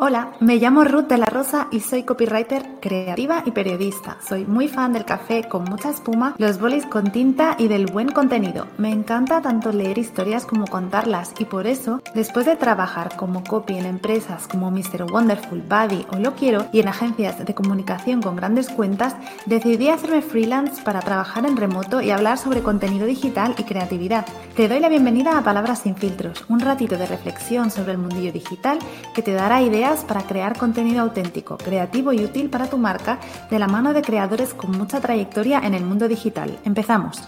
Hola, me llamo Ruth de la Rosa y soy copywriter creativa y periodista. Soy muy fan del café con mucha espuma, los bolis con tinta y del buen contenido. Me encanta tanto leer historias como contarlas y por eso, después de trabajar como copy en empresas como Mr. Wonderful, Buddy o Lo Quiero y en agencias de comunicación con grandes cuentas, decidí hacerme freelance para trabajar en remoto y hablar sobre contenido digital y creatividad. Te doy la bienvenida a Palabras sin filtros, un ratito de reflexión sobre el mundillo digital que te dará ideas para crear contenido auténtico, creativo y útil para tu marca de la mano de creadores con mucha trayectoria en el mundo digital. Empezamos.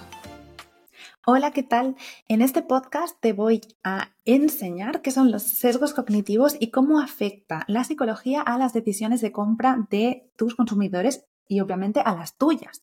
Hola, ¿qué tal? En este podcast te voy a enseñar qué son los sesgos cognitivos y cómo afecta la psicología a las decisiones de compra de tus consumidores y obviamente a las tuyas.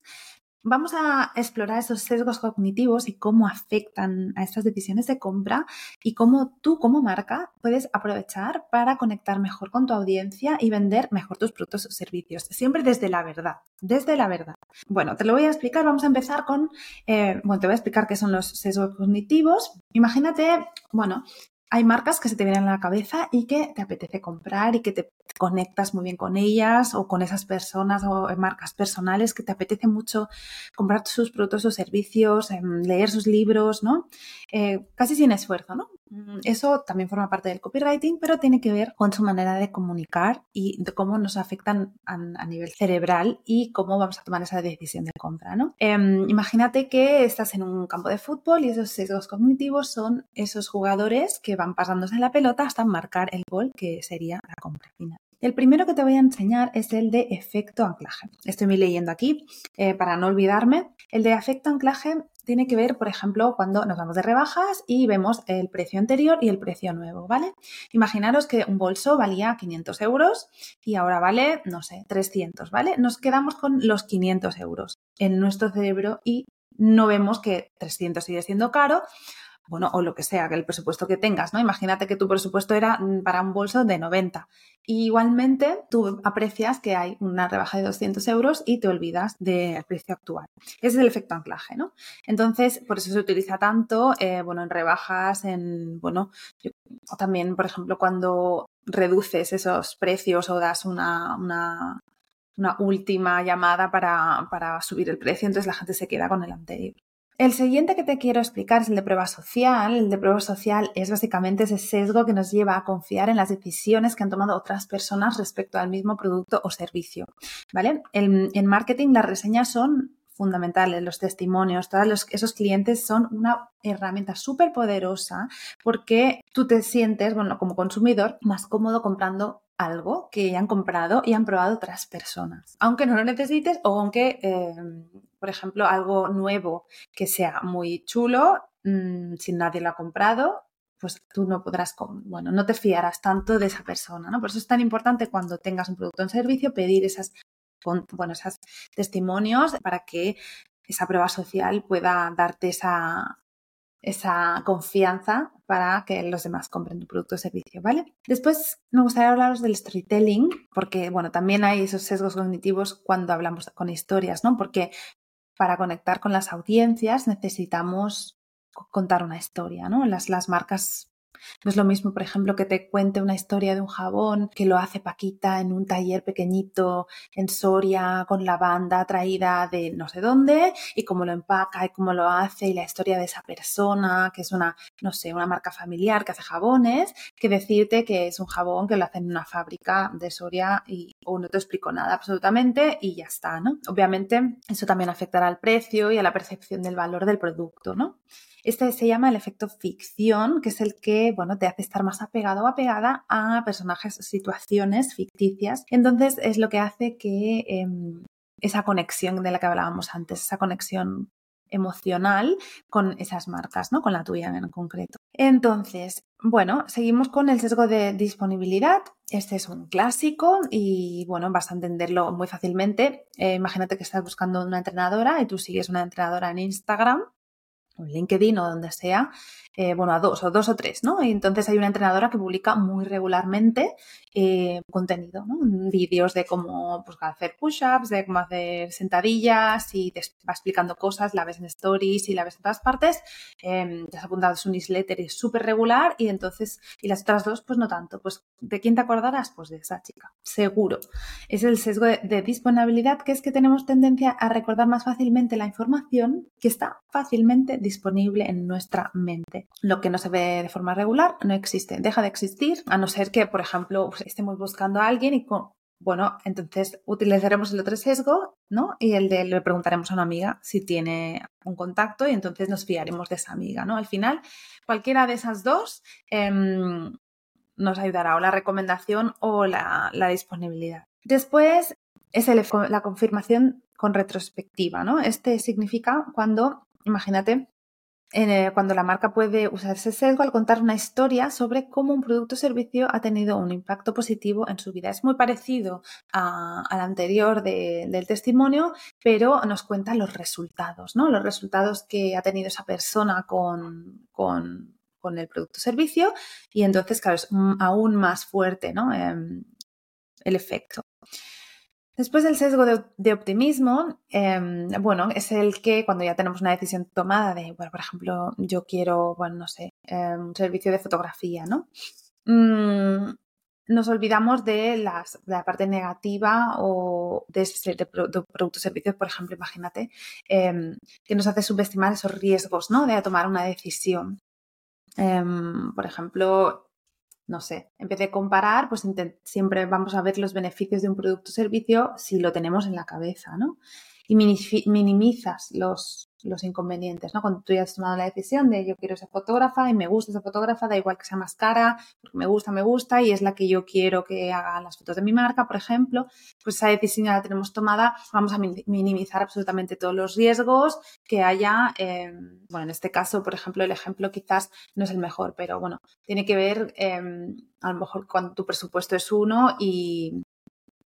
Vamos a explorar esos sesgos cognitivos y cómo afectan a estas decisiones de compra y cómo tú como marca puedes aprovechar para conectar mejor con tu audiencia y vender mejor tus productos o servicios. Siempre desde la verdad, desde la verdad. Bueno, te lo voy a explicar. Vamos a empezar con, eh, bueno, te voy a explicar qué son los sesgos cognitivos. Imagínate, bueno, hay marcas que se te vienen a la cabeza y que te apetece comprar y que te conectas muy bien con ellas o con esas personas o marcas personales que te apetece mucho comprar sus productos o servicios, em, leer sus libros, ¿no? Eh, casi sin esfuerzo, ¿no? Mm, eso también forma parte del copywriting, pero tiene que ver con su manera de comunicar y cómo nos afectan a, nivel cerebral y cómo vamos a tomar esa decisión de compra, ¿no? Em, imagínate que estás en un campo de fútbol y esos sesgos cognitivos son esos jugadores que van pasándose la pelota hasta marcar el gol que sería la compra final. El primero que te voy a enseñar es el de efecto anclaje. Estoy leyendo aquí eh, para no olvidarme. El de efecto anclaje tiene que ver, por ejemplo, cuando nos vamos de rebajas y vemos el precio anterior y el precio nuevo, ¿vale? Imaginaros que un bolso valía 500 euros y ahora vale, no sé, 300, ¿vale? Nos quedamos con los 500 euros en nuestro cerebro y no vemos que 300 sigue siendo caro bueno, o lo que sea, que el presupuesto que tengas, ¿no? Imagínate que tu presupuesto era mm, para un bolso de 90. Y igualmente tú aprecias que hay una rebaja de 200 euros y te olvidas del precio actual. Ese es el efecto anclaje, ¿no? Entonces, por eso se utiliza tanto, eh, bueno, en rebajas, en, bueno, también, por ejemplo, cuando reduces esos precios o das una, una, una última llamada para, para subir el precio, entonces la gente se queda con el anterior. El siguiente que te quiero explicar es el de prueba social. El de prueba social es básicamente ese sesgo que nos lleva a confiar en las decisiones que han tomado otras personas respecto al mismo producto o servicio. ¿Vale? En, marketing las reseñas son fundamentales, los testimonios, todos esos clientes son una herramienta súper poderosa porque tú te sientes, bueno, como consumidor, más cómodo comprando algo que ya han comprado y han probado otras personas. Aunque no lo necesites o aunque, em, por ejemplo, algo nuevo que sea muy chulo, mm, si nadie lo ha comprado, pues tú no podrás, bueno, no te fiarás tanto de esa persona, ¿no? Por eso es tan importante cuando tengas un producto en servicio pedir esas, bueno, esos testimonios para que esa prueba social pueda darte esa, esa confianza para que los demás compren tu producto o servicio, ¿vale? Después me gustaría hablaros del storytelling, porque, bueno, también hay esos sesgos cognitivos cuando hablamos con historias, ¿no? Porque para conectar con las audiencias necesitamos contar una historia, ¿no? Las, las marcas no es lo mismo, por ejemplo, que te cuente una historia de un jabón que lo hace Paquita en un taller pequeñito en Soria con la banda traída de no sé dónde y cómo lo empaca y cómo lo hace y la historia de esa persona que es una, no sé, una marca familiar que hace jabones, que decirte que es un jabón que lo hace en una fábrica de Soria y no te explico nada absolutamente y ya está, ¿no? Obviamente eso también afectará al precio y a la percepción del valor del producto, ¿no? Este se llama el efecto ficción, que es el que, bueno, te hace estar más apegado o apegada a personajes situaciones ficticias. Entonces es lo que hace que em, esa conexión de la que hablábamos antes, esa conexión emocional con esas marcas, ¿no? Con la tuya en concreto. Entonces, bueno, seguimos con el sesgo de disponibilidad. Este es un clásico y, bueno, vas a entenderlo muy fácilmente. Eh, imagínate que estás buscando una entrenadora y tú sigues una entrenadora en Instagram LinkedIn o donde sea, eh, bueno, a dos o dos o tres, ¿no? Y entonces hay una entrenadora que publica muy regularmente eh, contenido, ¿no? Vídeos de cómo pues, hacer push-ups, de cómo hacer sentadillas y te va explicando cosas, la ves en stories y la ves en todas partes. Eh, te has apuntado su newsletter y es súper regular y entonces, y las otras dos, pues no tanto. Pues, ¿de quién te acordarás? Pues de esa chica, seguro. Es el sesgo de disponibilidad, que es que tenemos tendencia a recordar más fácilmente la información que está fácilmente disponible en nuestra mente. Lo que no se ve de forma regular no existe, deja de existir, a no ser que, por ejemplo, pues, estemos buscando a alguien y bueno, entonces utilizaremos el otro sesgo, ¿no? Y el de le preguntaremos a una amiga si tiene un contacto y entonces nos fiaremos de esa amiga, ¿no? Al final, cualquiera de esas dos em, nos ayudará o la recomendación o la, disponibilidad. Después es la confirmación con retrospectiva, ¿no? Este significa cuando, imagínate, eh, cuando la marca puede usar ese sesgo al contar una historia sobre cómo un producto o servicio ha tenido un impacto positivo en su vida. Es muy parecido al anterior del testimonio, pero nos cuenta los resultados, ¿no? Los resultados que ha tenido esa persona con, con, el producto o servicio y entonces, claro, es aún más fuerte, ¿no? Em, el efecto. Después del sesgo de, optimismo, em, bueno, es el que cuando ya tenemos una decisión tomada de, bueno, por ejemplo, yo quiero, bueno, no sé, em, un servicio de fotografía, ¿no? Mm, nos olvidamos de, la parte negativa o de, de, productos servicios, por ejemplo, imagínate, em, que nos hace subestimar esos riesgos, ¿no? De tomar una decisión. por ejemplo, no sé, en vez de comparar, pues siempre vamos a ver los beneficios de un producto o servicio si lo tenemos en la cabeza, ¿no? Y minimizas los, los inconvenientes, ¿no? Cuando tú ya has tomado la decisión de yo quiero ser fotógrafa y me gusta esa fotógrafa, da igual que sea más cara, porque me gusta, me gusta y es la que yo quiero que haga las fotos de mi marca, por ejemplo, pues esa decisión ya la tenemos tomada, vamos a minimizar absolutamente todos los riesgos que haya, bueno, en este caso, por ejemplo, el ejemplo quizás no es el mejor, pero bueno, tiene que ver em, a lo mejor cuando tu presupuesto es uno y,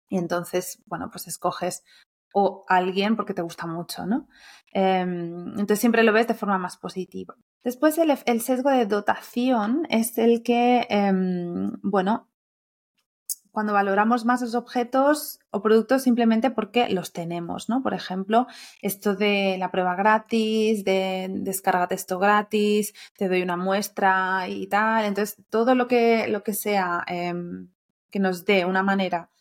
y entonces, bueno, pues escoges o alguien porque te gusta mucho, ¿no? Em, entonces siempre lo ves de forma más positiva. Después el, sesgo de dotación es el que, em, bueno, cuando valoramos más los objetos o productos simplemente porque los tenemos, ¿no? Por ejemplo, esto de la prueba gratis, de descarga texto gratis, te doy una muestra y tal. Entonces, todo lo que, lo que sea em, que nos dé una manera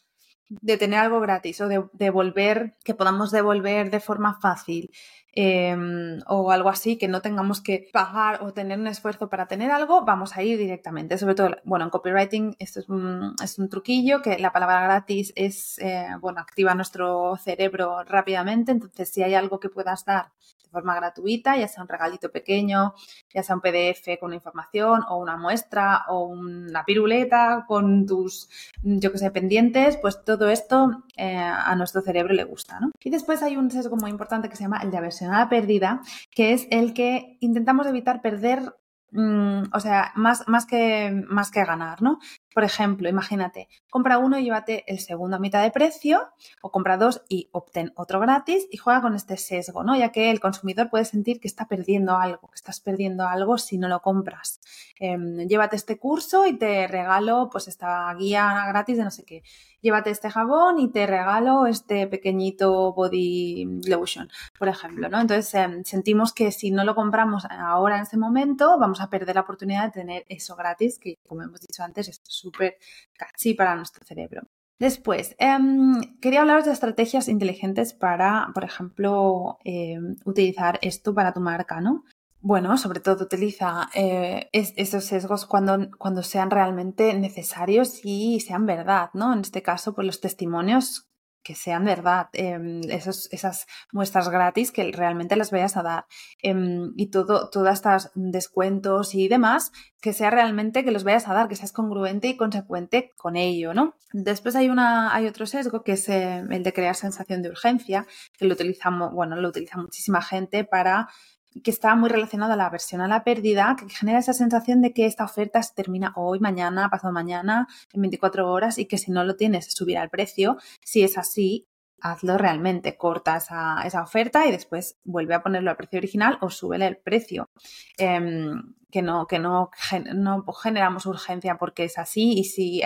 de tener algo gratis o de devolver, que podamos devolver de forma fácil em, o algo así, que no tengamos que pagar o tener un esfuerzo para tener algo, vamos a ir directamente. Sobre todo, bueno, en copywriting esto es un, es un truquillo, que la palabra gratis es, eh, bueno, activa nuestro cerebro rápidamente, entonces si hay algo que puedas dar forma gratuita, ya sea un regalito pequeño, ya sea un PDF con información o una muestra o una piruleta con tus, yo que sé, pendientes, pues todo esto eh, a nuestro cerebro le gusta, ¿no? Y después hay un sesgo muy importante que se llama el de aversión a la pérdida, que es el que intentamos evitar perder mm, o sea, más, más, que, más que ganar, ¿no? Por ejemplo, imagínate, compra uno y llévate el segundo a mitad de precio, o compra dos y obtén otro gratis y juega con este sesgo, ¿no? Ya que el consumidor puede sentir que está perdiendo algo, que estás perdiendo algo si no lo compras. Em, llévate este curso y te regalo pues esta guía gratis de no sé qué. Llévate este jabón y te regalo este pequeñito body lotion, por ejemplo, ¿no? Entonces em, sentimos que si no lo compramos ahora en ese momento, vamos a perder la oportunidad de tener eso gratis, que como hemos dicho antes, es súper catchy para nuestro cerebro. Después, em, quería hablaros de estrategias inteligentes para, por ejemplo, em, utilizar esto para tu marca, ¿no? Bueno, sobre todo utiliza eh, esos sesgos cuando, cuando sean realmente necesarios y sean verdad, ¿no? En este caso, pues los testimonios que sean verdad, em, esos, esas muestras gratis que realmente las vayas a dar em, y todo, todas estas descuentos y demás, que sea realmente que los vayas a dar, que seas congruente y consecuente con ello, ¿no? Después hay, una, hay otro sesgo que es eh, el de crear sensación de urgencia, que lo utilizamos, bueno, lo utiliza muchísima gente para que está muy relacionado a la aversión a la pérdida, que genera esa sensación de que esta oferta se termina hoy, mañana, pasado mañana, en 24 horas y que si no lo tienes subirá el precio. Si es así, hazlo realmente, corta esa, esa, oferta y después vuelve a ponerlo al precio original o súbele el precio. Em, que no, que no, no, generamos urgencia porque es así y si,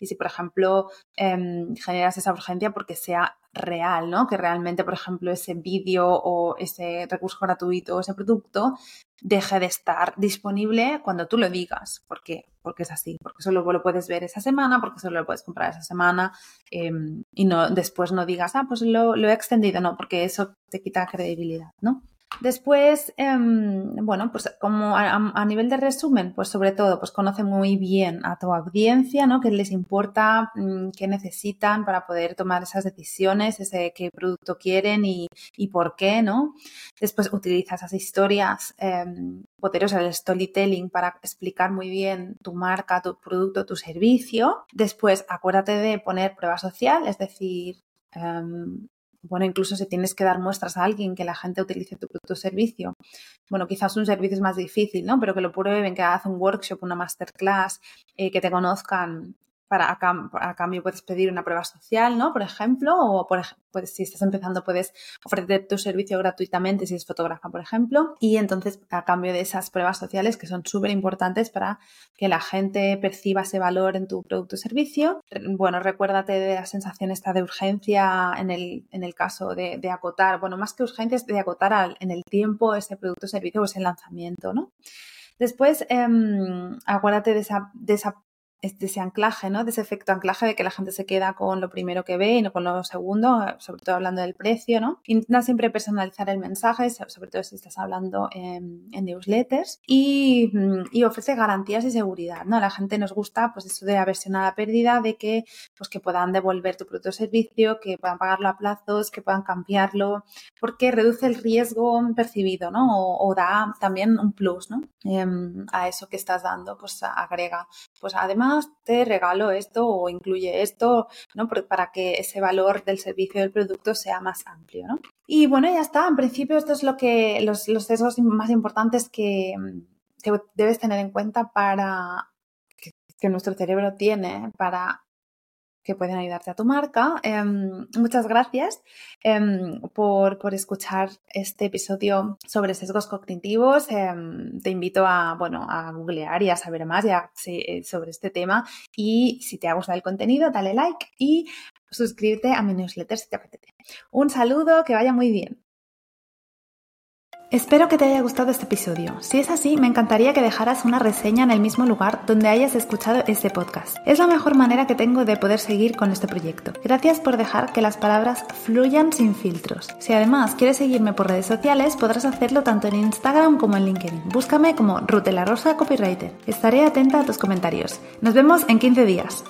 y si por ejemplo, em, generas esa urgencia porque sea real, ¿no? Que realmente, por ejemplo, ese vídeo o ese recurso gratuito o ese producto deje de estar disponible cuando tú lo digas. ¿Por qué? Porque es así, porque solo lo puedes ver esa semana, porque solo lo puedes comprar esa semana em, y no después no digas, ah, pues lo, lo he extendido, no, porque eso te quita credibilidad, ¿no? Después, em, bueno, pues como a, nivel de resumen, pues sobre todo, pues conoce muy bien a tu audiencia, ¿no? Qué les importa, mm, qué necesitan para poder tomar esas decisiones, ese qué producto quieren y, por qué, ¿no? Después utiliza esas historias em, poderosas, el storytelling, para explicar muy bien tu marca, tu producto, tu servicio. Después, acuérdate de poner prueba social, es decir, em, bueno, incluso si tienes que dar muestras a alguien que la gente utilice tu producto o servicio, bueno, quizás un servicio es más difícil, ¿no? Pero que lo prueben, que hagas un workshop, una masterclass, eh, que te conozcan a, cambio puedes pedir una prueba social, ¿no? Por ejemplo, o por, si estás empezando puedes ofrecer tu servicio gratuitamente si es fotógrafa, por ejemplo, y entonces a cambio de esas pruebas sociales que son súper importantes para que la gente perciba ese valor en tu producto o servicio. Bueno, recuérdate de la sensación esta de urgencia en el, en el caso de, acotar, bueno, más que urgencia es de acotar en el tiempo ese producto o servicio o ese lanzamiento, ¿no? Después, em, acuérdate de esa, de esa de ese anclaje, ¿no? De ese efecto anclaje de que la gente se queda con lo primero que ve y no con lo segundo, sobre todo hablando del precio, ¿no? Intenta siempre personalizar el mensaje, sobre todo si estás hablando en, newsletters y, y, ofrece garantías y seguridad, ¿no? A la gente nos gusta, pues eso de aversión a la pérdida, de que, pues que puedan devolver tu producto o servicio, que puedan pagarlo a plazos, que puedan cambiarlo, porque reduce el riesgo percibido, ¿no? O, da también un plus, ¿no? Em, a eso que estás dando, pues agrega, pues además te regalo esto o incluye esto, ¿no? Para que ese valor del servicio del producto sea más amplio, ¿no? Y bueno, ya está. En principio, esto es lo que los, los sesgos más importantes que, que debes tener en cuenta para que nuestro cerebro tiene para que pueden ayudarte a tu marca. Em, muchas gracias em, por, escuchar este episodio sobre sesgos cognitivos. Em, te invito a, bueno, a googlear y a saber más eh, sobre este tema. Y si te ha gustado el contenido, dale like y suscríbete a mi newsletter si te apetece. Un saludo, que vaya muy bien. Espero que te haya gustado este episodio. Si es así, me encantaría que dejaras una reseña en el mismo lugar donde hayas escuchado este podcast. Es la mejor manera que tengo de poder seguir con este proyecto. Gracias por dejar que las palabras fluyan sin filtros. Si además quieres seguirme por redes sociales, podrás hacerlo tanto en Instagram como en LinkedIn. Búscame como Rutela Rosa Copywriter. Estaré atenta a tus comentarios. Nos vemos en 15 días.